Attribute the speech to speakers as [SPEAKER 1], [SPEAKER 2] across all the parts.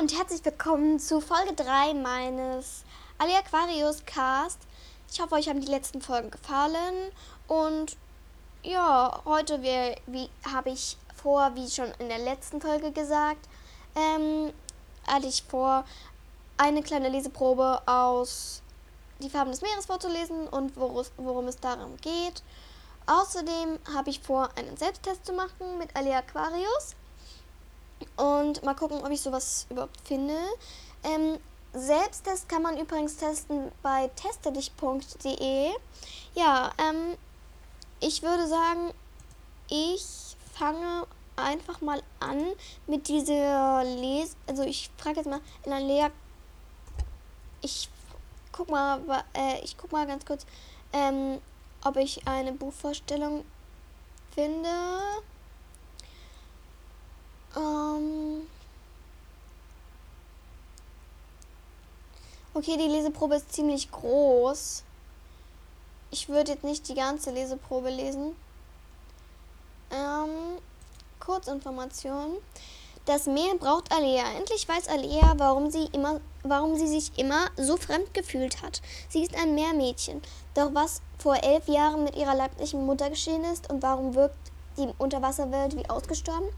[SPEAKER 1] und herzlich willkommen zu Folge 3 meines Ali Aquarius Cast. Ich hoffe, euch haben die letzten Folgen gefallen und ja, heute habe ich vor, wie schon in der letzten Folge gesagt, ähm, hatte ich vor, eine kleine Leseprobe aus Die Farben des Meeres vorzulesen und worum es darum geht. Außerdem habe ich vor, einen Selbsttest zu machen mit Ali Aquarius. Und mal gucken, ob ich sowas überhaupt finde. Ähm, Selbsttest kann man übrigens testen bei testedich.de. Ja, ähm, ich würde sagen, ich fange einfach mal an mit dieser Les... Also ich frage jetzt mal in der Lehr... Ich guck mal, äh, ich guck mal ganz kurz, ähm, ob ich eine Buchvorstellung finde. Ähm okay, die Leseprobe ist ziemlich groß. Ich würde jetzt nicht die ganze Leseprobe lesen. Ähm, Kurzinformation. Das Meer braucht Alea. Endlich weiß Alea, warum sie, immer, warum sie sich immer so fremd gefühlt hat. Sie ist ein Meermädchen. Doch was vor elf Jahren mit ihrer leiblichen Mutter geschehen ist und warum wirkt die Unterwasserwelt wie ausgestorben?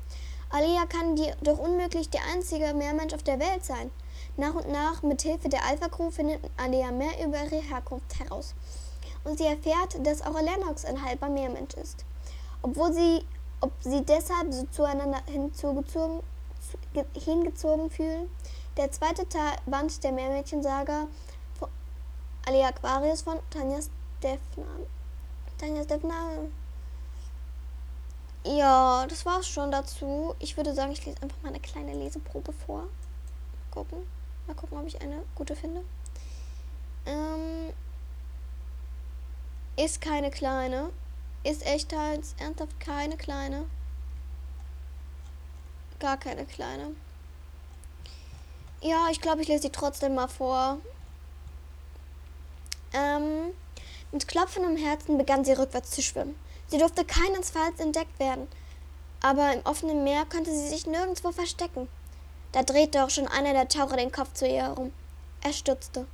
[SPEAKER 1] Alia kann die, doch unmöglich der einzige Meermensch auf der Welt sein. Nach und nach, mit Hilfe der Alpha Crew, findet Alia mehr über ihre Herkunft heraus. Und sie erfährt, dass auch Lennox ein halber Meermensch ist. Obwohl sie, ob sie deshalb so zueinander hinzugezogen, hingezogen fühlen. Der zweite Teil, Band der Meermädchensaga von Alia Aquarius von Tanja Stefna. Tanja Stefna ja, das war's schon dazu. Ich würde sagen, ich lese einfach mal eine kleine Leseprobe vor. Gucken. Mal gucken, ob ich eine gute finde. Ähm, ist keine kleine. Ist echtheits ernsthaft keine kleine. Gar keine kleine. Ja, ich glaube, ich lese sie trotzdem mal vor. Ähm, mit klopfendem Herzen begann sie rückwärts zu schwimmen. Sie durfte keinesfalls entdeckt werden, aber im offenen Meer konnte sie sich nirgendwo verstecken. Da drehte auch schon einer der Taucher den Kopf zu ihr herum. Er stutzte.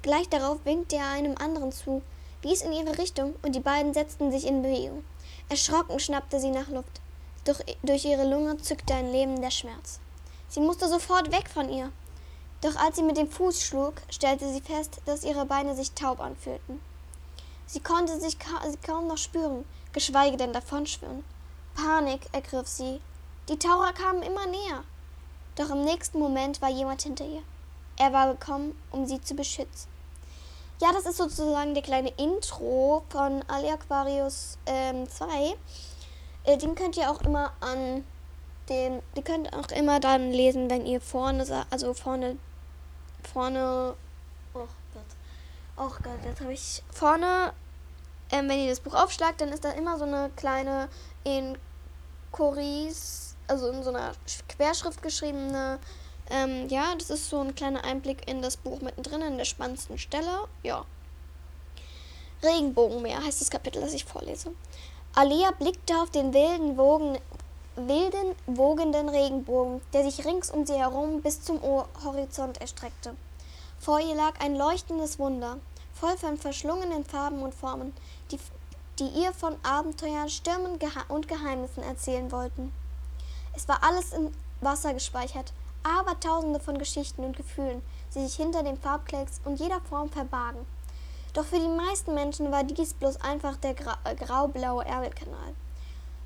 [SPEAKER 1] Gleich darauf winkte er einem anderen zu, wies in ihre Richtung, und die beiden setzten sich in Bewegung. Erschrocken schnappte sie nach Luft. Doch durch ihre Lunge zückte ein lebender Schmerz. Sie musste sofort weg von ihr. Doch als sie mit dem Fuß schlug, stellte sie fest, dass ihre Beine sich taub anfühlten. Sie konnte sich kaum noch spüren, geschweige denn davonschwimmen. Panik ergriff sie. Die Taucher kamen immer näher. Doch im nächsten Moment war jemand hinter ihr. Er war gekommen, um sie zu beschützen. Ja, das ist sozusagen der kleine Intro von Ali Aquarius ähm, 2. Äh, den könnt ihr auch immer an den, die könnt ihr auch immer dann lesen, wenn ihr vorne, also vorne, vorne, oh Gott, Oh Gott, jetzt habe ich vorne, ähm, wenn ihr das Buch aufschlagt, dann ist da immer so eine kleine in Coris, also in so einer Querschrift geschriebene, ähm, ja, das ist so ein kleiner Einblick in das Buch mittendrin, in der spannendsten Stelle. Ja. Regenbogenmeer heißt das Kapitel, das ich vorlese. Alia blickte auf den wilden, Wogen, wilden, wogenden Regenbogen, der sich rings um sie herum bis zum Horizont erstreckte. Vor ihr lag ein leuchtendes Wunder, voll von verschlungenen Farben und Formen, die, die ihr von Abenteuern, Stürmen und Geheimnissen erzählen wollten. Es war alles im Wasser gespeichert, aber tausende von Geschichten und Gefühlen, die sich hinter dem Farbklecks und jeder Form verbargen. Doch für die meisten Menschen war dies bloß einfach der grau äh, graublaue Ärmelkanal.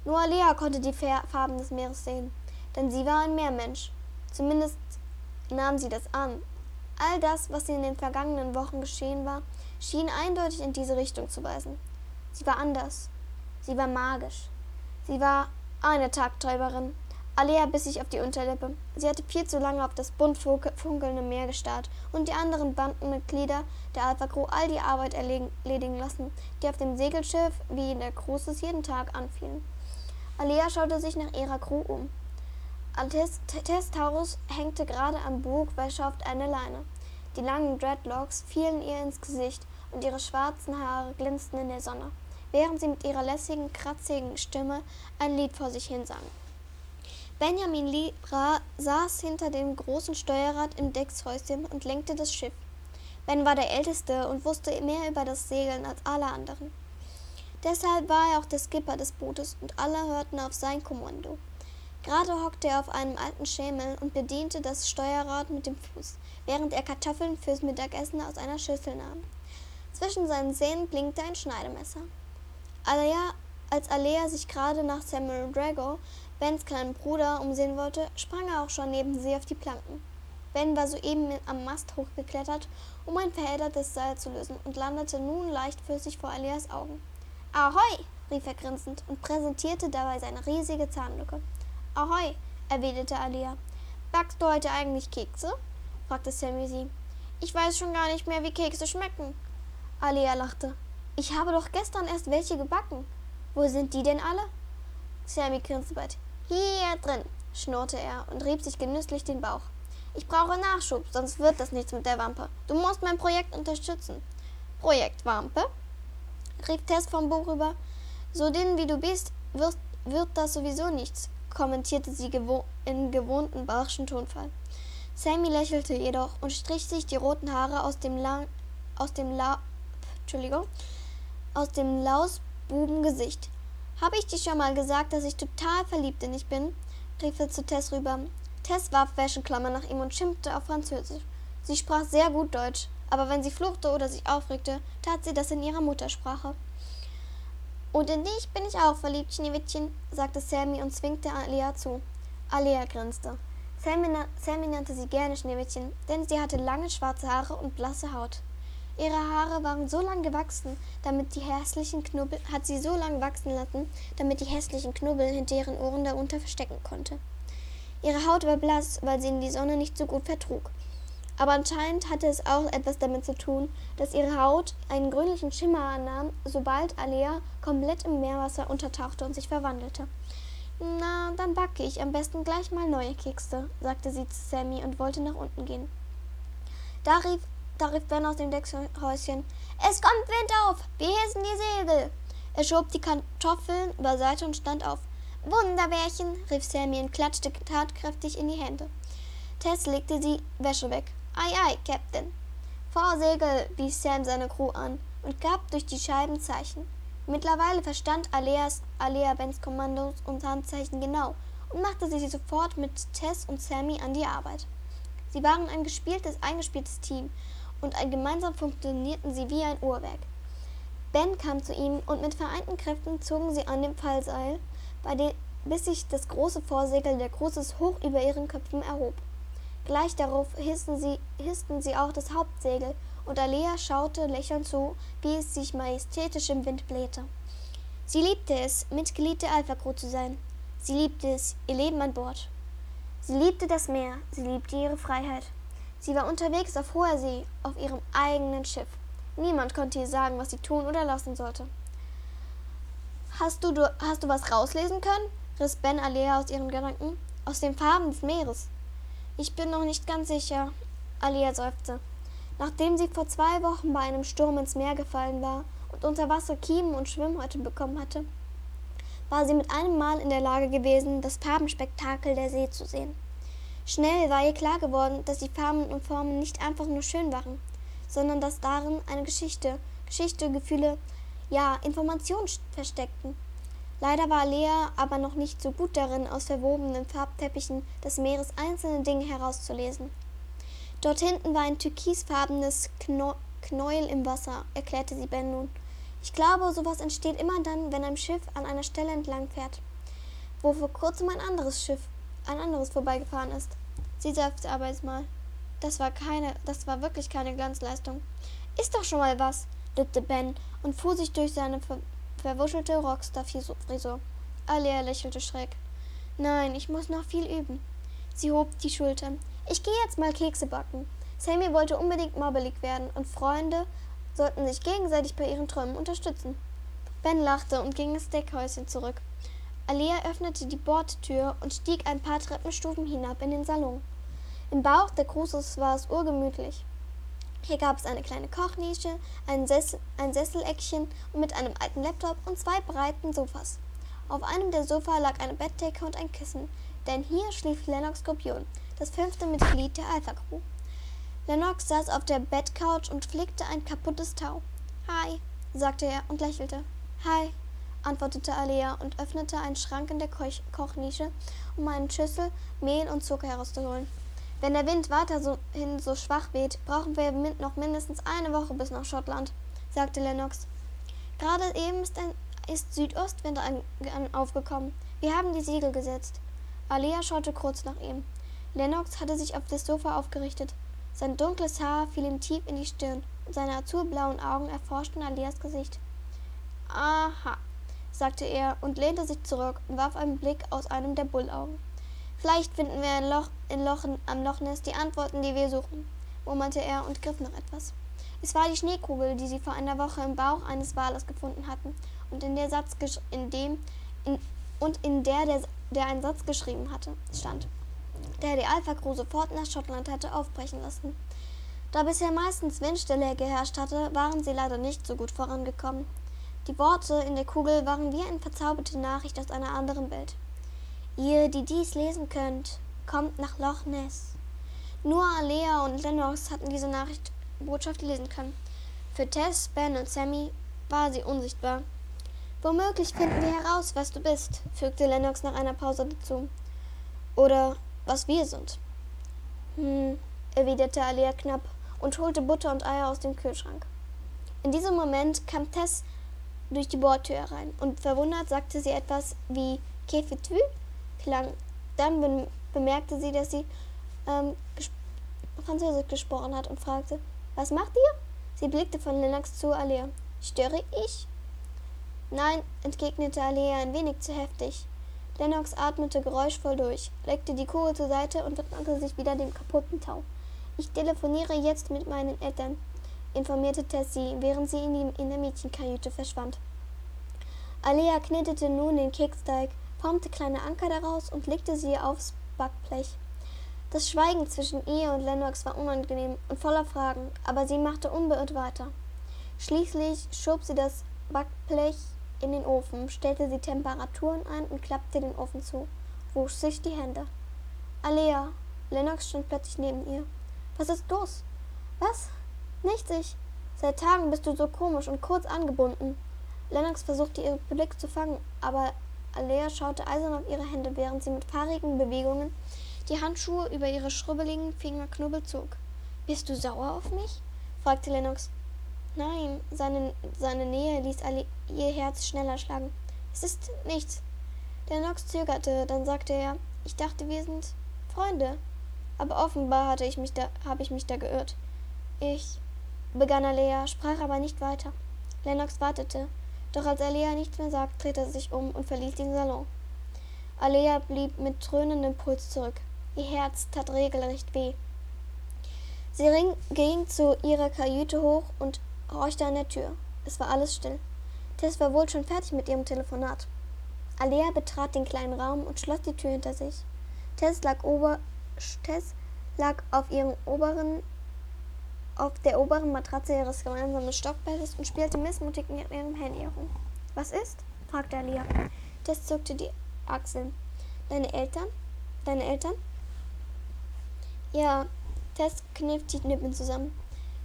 [SPEAKER 1] Nur Alea konnte die Farben des Meeres sehen, denn sie war ein Meermensch. Zumindest nahm sie das an, All das, was in den vergangenen Wochen geschehen war, schien eindeutig in diese Richtung zu weisen. Sie war anders. Sie war magisch. Sie war eine Tagträumerin. Alea biss sich auf die Unterlippe. Sie hatte viel zu lange auf das bunt funkelnde Meer gestarrt und die anderen Bandenmitglieder der Alpha Crew all die Arbeit erledigen lassen, die auf dem Segelschiff wie in der Cruises jeden Tag anfielen. Alea schaute sich nach ihrer Crew um. Testaurus hängte gerade am Bugwäsche auf einer Leine. Die langen Dreadlocks fielen ihr ins Gesicht und ihre schwarzen Haare glänzten in der Sonne, während sie mit ihrer lässigen, kratzigen Stimme ein Lied vor sich hin sang. Benjamin Lira saß hinter dem großen Steuerrad im Deckshäuschen und lenkte das Schiff. Ben war der Älteste und wusste mehr über das Segeln als alle anderen. Deshalb war er auch der Skipper des Bootes und alle hörten auf sein Kommando. Gerade hockte er auf einem alten Schemel und bediente das Steuerrad mit dem Fuß, während er Kartoffeln fürs Mittagessen aus einer Schüssel nahm. Zwischen seinen Zähnen blinkte ein Schneidemesser. Alea, als Alea sich gerade nach Samuel Drago, Bens kleinen Bruder, umsehen wollte, sprang er auch schon neben sie auf die Planken. Ben war soeben am Mast hochgeklettert, um ein verheddertes Seil zu lösen und landete nun leichtfüßig vor Alias Augen. Ahoi! rief er grinsend und präsentierte dabei seine riesige Zahnlücke. Ahoi, erwiderte Alia. Backst du heute eigentlich Kekse? fragte Sammy sie. Ich weiß schon gar nicht mehr, wie Kekse schmecken. Alia lachte. Ich habe doch gestern erst welche gebacken. Wo sind die denn alle? Sammy grinste bald. Hier drin, schnurrte er und rieb sich genüsslich den Bauch. Ich brauche Nachschub, sonst wird das nichts mit der Wampe. Du musst mein Projekt unterstützen. Projekt Wampe? rief Tess vom Buch. So dünn wie du bist, wirst, wird das sowieso nichts kommentierte sie gewo in gewohnten barschen Tonfall. Sammy lächelte jedoch und strich sich die roten Haare aus dem lang aus dem La Entschuldigung, aus dem Lausbubengesicht. Habe ich dir schon mal gesagt, dass ich total verliebt in dich bin? rief er zu Tess rüber. Tess warf Wäscheklammer nach ihm und schimpfte auf Französisch. Sie sprach sehr gut Deutsch, aber wenn sie fluchte oder sich aufregte, tat sie das in ihrer Muttersprache. Und in dich bin ich auch verliebt, Schneewittchen, sagte Sammy und zwinkte Alia zu. Alia grinste. Sammy, Sammy nannte sie gerne Schneewittchen, denn sie hatte lange schwarze Haare und blasse Haut. Ihre Haare waren so lang gewachsen, damit die hässlichen Knubbel hat sie so lang wachsen lassen, damit die hässlichen Knubbel hinter ihren Ohren darunter verstecken konnte. Ihre Haut war blass, weil sie in die Sonne nicht so gut vertrug. Aber anscheinend hatte es auch etwas damit zu tun, dass ihre Haut einen grünlichen Schimmer annahm, sobald Alea komplett im Meerwasser untertauchte und sich verwandelte. Na, dann backe ich am besten gleich mal neue Kekse, sagte sie zu Sammy und wollte nach unten gehen. Da rief, da rief Ben aus dem Deckshäuschen: Es kommt Wind auf! Wir hissen die Segel! Er schob die Kartoffeln beiseite und stand auf. Wunderbärchen! rief Sammy und klatschte tatkräftig in die Hände. Tess legte die Wäsche weg. Ei, ei, Captain. Vorsegel, wies Sam seine Crew an und gab durch die Scheiben Zeichen. Mittlerweile verstand Aleas, Alea Bens Kommandos und Handzeichen genau und machte sich sofort mit Tess und Sammy an die Arbeit. Sie waren ein gespieltes, eingespieltes Team und gemeinsam funktionierten sie wie ein Uhrwerk. Ben kam zu ihm und mit vereinten Kräften zogen sie an dem Fallseil, dem, bis sich das große Vorsegel der Großes hoch über ihren Köpfen erhob. Gleich darauf hissten sie, hissten sie auch das Hauptsegel, und Alea schaute lächelnd zu, wie es sich majestätisch im Wind blähte. Sie liebte es, Mitglied der Alpha-Crew zu sein. Sie liebte es, ihr Leben an Bord. Sie liebte das Meer, sie liebte ihre Freiheit. Sie war unterwegs auf hoher See, auf ihrem eigenen Schiff. Niemand konnte ihr sagen, was sie tun oder lassen sollte. Hast du, du, hast du was rauslesen können? riss Ben Alea aus ihren Gedanken. Aus den Farben des Meeres. Ich bin noch nicht ganz sicher, Alia seufzte. Nachdem sie vor zwei Wochen bei einem Sturm ins Meer gefallen war und unter Wasser Kiemen und Schwimmhäute bekommen hatte, war sie mit einem Mal in der Lage gewesen, das Farbenspektakel der See zu sehen. Schnell war ihr klar geworden, dass die Farben und Formen nicht einfach nur schön waren, sondern dass darin eine Geschichte, Geschichte, Gefühle, ja, Informationen versteckten. Leider war Lea aber noch nicht so gut darin, aus verwobenen Farbteppichen des Meeres einzelne Dinge herauszulesen. Dort hinten war ein türkisfarbenes Knäuel im Wasser, erklärte sie Ben nun. Ich glaube, sowas entsteht immer dann, wenn ein Schiff an einer Stelle entlang fährt, wo vor kurzem ein anderes Schiff, ein anderes vorbeigefahren ist. Sie seufzte aber jetzt mal. Das war keine, das war wirklich keine Glanzleistung. Ist doch schon mal was, lügte Ben und fuhr sich durch seine verwuschelte Rockstar-Frisur. Alea lächelte schräg. Nein, ich muss noch viel üben. Sie hob die Schultern. Ich gehe jetzt mal Kekse backen. Sammy wollte unbedingt mobbelig werden und Freunde sollten sich gegenseitig bei ihren Träumen unterstützen. Ben lachte und ging ins Deckhäuschen zurück. Alia öffnete die Bordtür und stieg ein paar Treppenstufen hinab in den Salon. Im Bauch der Cruces war es urgemütlich. Hier gab es eine kleine Kochnische, ein, Sessel, ein Sesseleckchen mit einem alten Laptop und zwei breiten Sofas. Auf einem der Sofa lag eine Bettdecke und ein Kissen, denn hier schlief Lennox Skorpion, das fünfte Mitglied der Alpha Crew. Lennox saß auf der Bettcouch und flickte ein kaputtes Tau. Hi, sagte er und lächelte. Hi, antwortete Alea und öffnete einen Schrank in der Koch Kochnische, um eine Schüssel Mehl und Zucker herauszuholen. Wenn der Wind weiterhin so schwach weht, brauchen wir noch mindestens eine Woche bis nach Schottland, sagte Lennox. Gerade eben ist, ein, ist Südostwind aufgekommen. Wir haben die Segel gesetzt. Alea schaute kurz nach ihm. Lennox hatte sich auf das Sofa aufgerichtet. Sein dunkles Haar fiel ihm tief in die Stirn und seine azurblauen Augen erforschten Alias Gesicht. Aha, sagte er und lehnte sich zurück und warf einen Blick aus einem der Bullaugen. Vielleicht finden wir in Loch, in Loch, am Loch Ness die Antworten, die wir suchen, murmelte er und griff nach etwas. Es war die Schneekugel, die sie vor einer Woche im Bauch eines Wales gefunden hatten und in der Satz in dem in, und in der, der der einen Satz geschrieben hatte, stand der die Alpha Crew sofort nach Schottland hatte aufbrechen lassen. Da bisher meistens Windstille geherrscht hatte, waren sie leider nicht so gut vorangekommen. Die Worte in der Kugel waren wie eine verzauberte Nachricht aus einer anderen Welt. Ihr, die dies lesen könnt, kommt nach Loch Ness. Nur Alea und Lennox hatten diese Nachricht Botschaft lesen können. Für Tess, Ben und Sammy war sie unsichtbar. Womöglich finden wir heraus, was du bist, fügte Lennox nach einer Pause dazu. Oder was wir sind. Hm, erwiderte Alia knapp und holte Butter und Eier aus dem Kühlschrank. In diesem Moment kam Tess durch die Bordtür herein und verwundert sagte sie etwas wie Kefetü klang. Dann bemerkte sie, dass sie ähm, ges Französisch gesprochen hat und fragte, was macht ihr? Sie blickte von Lennox zu Alea. Störe ich? Nein, entgegnete Alea ein wenig zu heftig. Lennox atmete geräuschvoll durch, legte die Kugel zur Seite und widmete sich wieder dem kaputten Tau. Ich telefoniere jetzt mit meinen Eltern, informierte Tessie, während sie in, die, in der Mädchenkajüte verschwand. Alea knetete nun den Keksteig, formte kleine Anker daraus und legte sie aufs Backblech. Das Schweigen zwischen ihr und Lennox war unangenehm und voller Fragen, aber sie machte unbeirrt weiter. Schließlich schob sie das Backblech in den Ofen, stellte die Temperaturen ein und klappte den Ofen zu, wusch sich die Hände. Alea, Lennox stand plötzlich neben ihr. Was ist los? Was? Nichts, ich. Seit Tagen bist du so komisch und kurz angebunden. Lennox versuchte ihren Blick zu fangen, aber Alea schaute eisern auf ihre Hände, während sie mit fahrigen Bewegungen die Handschuhe über ihre schrubbeligen Fingerknubbel zog. Bist du sauer auf mich? fragte Lennox. Nein, seine, seine Nähe ließ ihr Herz schneller schlagen. Es ist nichts. Der Nox zögerte, dann sagte er, ich dachte, wir sind Freunde. Aber offenbar hatte ich mich da, habe ich mich da geirrt. Ich, begann Alea, sprach aber nicht weiter. Lennox wartete, doch als Alea nichts mehr sagte, drehte er sich um und verließ den Salon. Alea blieb mit dröhnendem Puls zurück. Ihr Herz tat regelrecht weh. Sie ging zu ihrer Kajüte hoch und horchte an der Tür. Es war alles still. Tess war wohl schon fertig mit ihrem Telefonat. Alea betrat den kleinen Raum und schloss die Tür hinter sich. Tess lag, Tess lag auf ihrem oberen auf der oberen Matratze ihres gemeinsamen Stockbettes und spielte missmutig mit ihrem Handy herum. Was ist? fragte Alia. Tess zuckte die Achseln. Deine Eltern? Deine Eltern? Ja, Tess kniff die Lippen zusammen.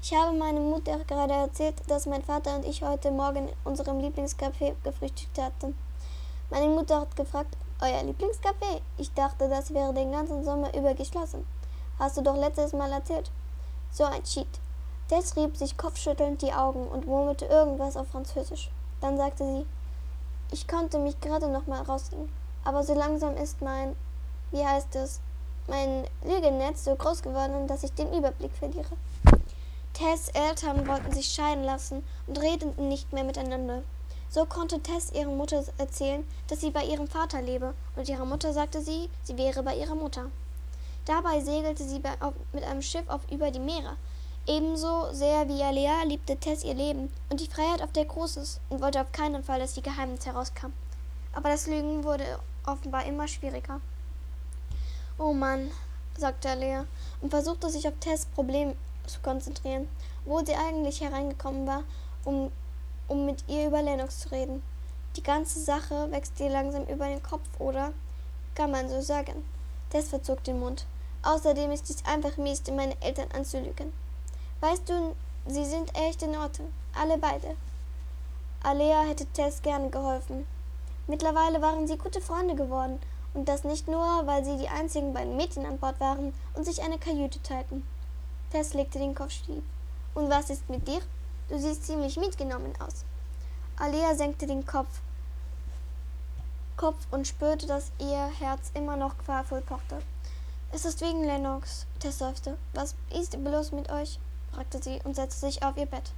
[SPEAKER 1] Ich habe meiner Mutter gerade erzählt, dass mein Vater und ich heute Morgen in unserem Lieblingscafé gefrühstückt hatten. Meine Mutter hat gefragt, euer Lieblingscafé? Ich dachte, das wäre den ganzen Sommer über geschlossen. Hast du doch letztes Mal erzählt. So ein Cheat. Tess rieb sich kopfschüttelnd die Augen und murmelte irgendwas auf Französisch. Dann sagte sie, ich konnte mich gerade noch mal rausziehen, aber so langsam ist mein, wie heißt es, mein Lügennetz so groß geworden, dass ich den Überblick verliere. Tess Eltern wollten sich scheiden lassen und redeten nicht mehr miteinander. So konnte Tess ihrer Mutter erzählen, dass sie bei ihrem Vater lebe, und ihre Mutter sagte sie, sie wäre bei ihrer Mutter. Dabei segelte sie bei, auf, mit einem Schiff auf über die Meere. Ebenso sehr wie Alea liebte Tess ihr Leben und die Freiheit, auf der groß ist, und wollte auf keinen Fall, dass ihr Geheimnis herauskam. Aber das Lügen wurde offenbar immer schwieriger. Oh Mann, sagte Alea und versuchte sich auf Tess Problem zu konzentrieren, wo sie eigentlich hereingekommen war, um, um mit ihr über Lennox zu reden. Die ganze Sache wächst ihr langsam über den Kopf, oder? kann man so sagen. Tess verzog den Mund. Außerdem ist es einfach Mist, meine Eltern anzulügen. Weißt du, sie sind echt in Ordnung. Alle beide. Alea hätte Tess gerne geholfen. Mittlerweile waren sie gute Freunde geworden. Und das nicht nur, weil sie die einzigen beiden Mädchen an Bord waren und sich eine Kajüte teilten. Tess legte den Kopf schief. Und was ist mit dir? Du siehst ziemlich mitgenommen aus. Alea senkte den Kopf, Kopf und spürte, dass ihr Herz immer noch qualvoll pochte. Es ist wegen Lennox, Tess seufzte. Was ist bloß mit euch? fragte sie und setzte sich auf ihr Bett.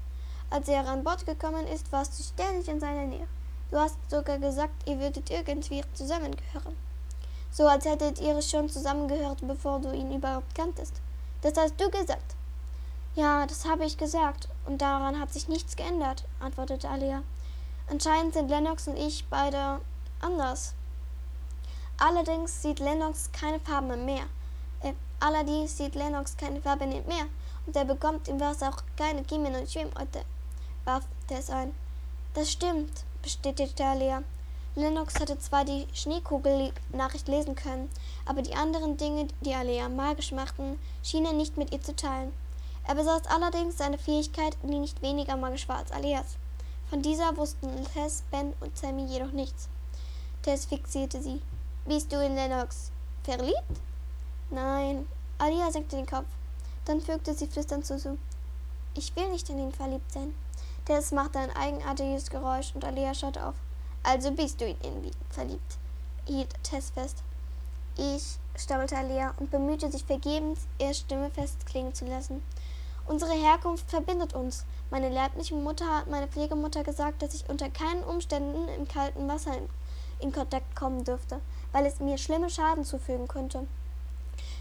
[SPEAKER 1] Als er an Bord gekommen ist, warst du ständig in seiner Nähe. Du hast sogar gesagt, ihr würdet irgendwie zusammengehören. So als hättet ihr schon zusammengehört, bevor du ihn überhaupt kanntest. Das hast du gesagt. Ja, das habe ich gesagt, und daran hat sich nichts geändert, antwortete Alia. Anscheinend sind Lennox und ich beide anders. Allerdings sieht Lennox keine Farben mehr. Allerdings sieht Lennox keine Farben mehr. Und er bekommt im Wasser auch keine Kiemen und Schwimmorte, warf Tess ein. Das stimmt, bestätigte Alia. Lennox hatte zwar die Schneekugel-Nachricht lesen können, aber die anderen Dinge, die Alea magisch machten, schien er nicht mit ihr zu teilen. Er besaß allerdings eine Fähigkeit, die nicht weniger magisch war als Aleas. Von dieser wussten Tess, Ben und Sammy jedoch nichts. Tess fixierte sie. Bist du in Lennox verliebt? Nein. Alia senkte den Kopf. Dann fügte sie flüsternd zu. Ich will nicht in ihn verliebt sein. Tess machte ein eigenartiges Geräusch und Alia schaute auf. Also bist du in ihn verliebt, hielt Tess fest. Ich, stammelte Alia und bemühte sich vergebens, ihre Stimme festklingen zu lassen. Unsere Herkunft verbindet uns. Meine leibliche Mutter hat meine Pflegemutter gesagt, dass ich unter keinen Umständen im kalten Wasser in, in Kontakt kommen dürfte, weil es mir schlimme Schaden zufügen könnte.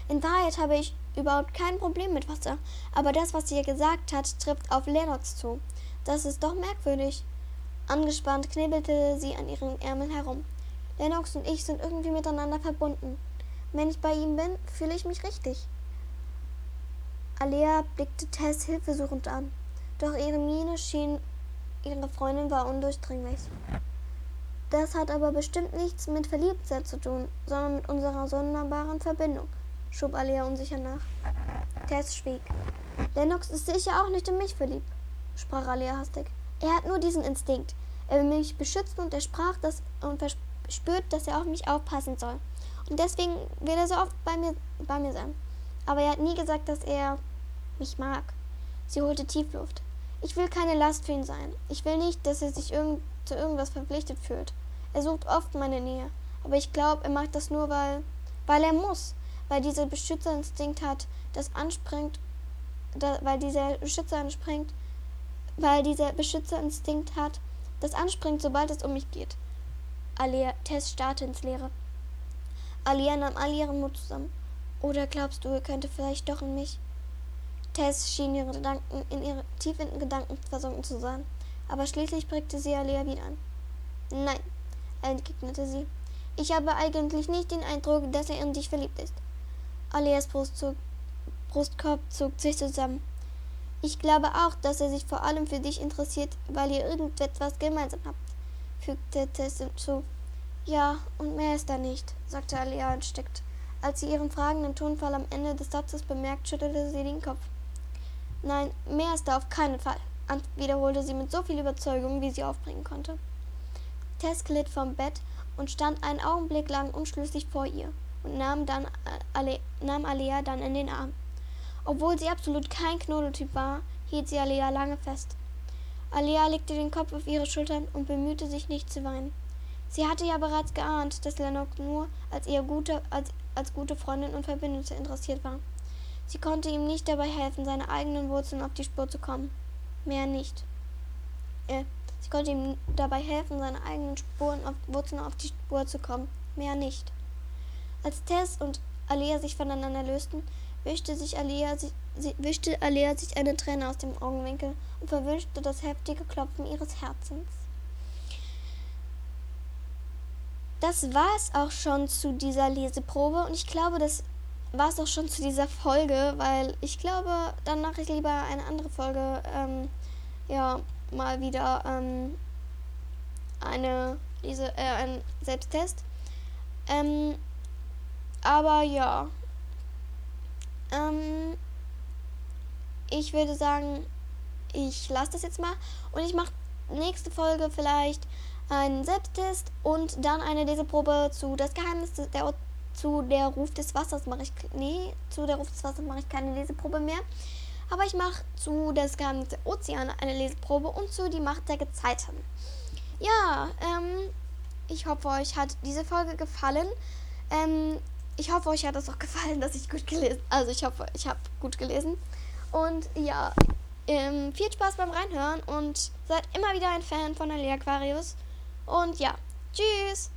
[SPEAKER 1] In Wahrheit habe ich überhaupt kein Problem mit Wasser, aber das, was sie ihr gesagt hat, trifft auf Lennox zu. Das ist doch merkwürdig. Angespannt knebbelte sie an ihren Ärmeln herum. Lennox und ich sind irgendwie miteinander verbunden. Wenn ich bei ihm bin, fühle ich mich richtig. Alea blickte Tess hilfesuchend an, doch ihre Miene schien, ihre Freundin war undurchdringlich. Das hat aber bestimmt nichts mit Verliebtsein zu tun, sondern mit unserer sonderbaren Verbindung, schob Alea unsicher nach. Tess schwieg. Lennox ist sicher auch nicht in mich verliebt, sprach Alea hastig. Er hat nur diesen Instinkt. Er will mich beschützen und er sprach das und verspürt, dass er auf mich aufpassen soll. Und deswegen will er so oft bei mir, bei mir sein. Aber er hat nie gesagt, dass er mich mag. Sie holte Tiefluft. Ich will keine Last für ihn sein. Ich will nicht, dass er sich irgend, zu irgendwas verpflichtet fühlt. Er sucht oft meine Nähe. Aber ich glaube, er macht das nur, weil, weil er muss. Weil dieser Beschützerinstinkt hat, das anspringt, da, weil dieser Beschützer anspringt, weil dieser Beschützerinstinkt hat, das anspringt, sobald es um mich geht. Alia, Tess starrte ins Leere. Alia nahm all ihren Mut zusammen. Oder glaubst du, er könnte vielleicht doch in mich? Tess schien ihre Gedanken in ihre tief in Gedanken versunken zu sein, aber schließlich blickte sie Alia wieder an. Nein, entgegnete sie. Ich habe eigentlich nicht den Eindruck, dass er in dich verliebt ist. Alias Brustzug, Brustkorb zog sich zusammen. Ich glaube auch, dass er sich vor allem für dich interessiert, weil ihr irgendetwas gemeinsam habt, fügte Tess hinzu. Ja, und mehr ist da nicht, sagte Alia entsteckt. Als sie ihren fragenden Tonfall am Ende des Satzes bemerkt, schüttelte sie den Kopf. Nein, mehr ist da auf keinen Fall, wiederholte sie mit so viel Überzeugung, wie sie aufbringen konnte. Tess glitt vom Bett und stand einen Augenblick lang unschlüssig vor ihr und nahm, dann, äh, nahm Alea dann in den Arm. Obwohl sie absolut kein Knuddeltyp war, hielt sie Alea lange fest. Alea legte den Kopf auf ihre Schultern und bemühte sich nicht zu weinen. Sie hatte ja bereits geahnt, dass Lennox nur als ihr gute, als, als gute Freundin und Verbündete interessiert war. Sie konnte ihm nicht dabei helfen, seine eigenen Wurzeln auf die Spur zu kommen. Mehr nicht. Äh, sie konnte ihm dabei helfen, seine eigenen Spuren auf, Wurzeln auf die Spur zu kommen. Mehr nicht. Als Tess und Alea sich voneinander lösten, wischte sich Alea, sie, wischte Alea sich eine Träne aus dem Augenwinkel und verwünschte das heftige Klopfen ihres Herzens. Das war es auch schon zu dieser Leseprobe und ich glaube, das war es auch schon zu dieser Folge, weil ich glaube, dann mache ich lieber eine andere Folge, ähm, ja, mal wieder ähm, eine Lese, äh, ein Selbsttest. Ähm, Aber ja. Ähm, ich würde sagen, ich lasse das jetzt mal und ich mache nächste Folge vielleicht einen Selbsttest und dann eine Leseprobe zu das Geheimnis der zu der Ruf des Wassers mache ich nee zu der Ruf des Wassers mache ich keine Leseprobe mehr. Aber ich mache zu das Geheimnis der Ozeane eine Leseprobe und zu die Macht der Gezeiten. Ja ähm, ich hoffe euch hat diese Folge gefallen. Ähm, ich hoffe euch hat es auch gefallen dass ich gut gelesen also ich hoffe ich habe gut gelesen und ja ähm, viel Spaß beim Reinhören und seid immer wieder ein Fan von Alea Aquarius. Und ja, tschüss!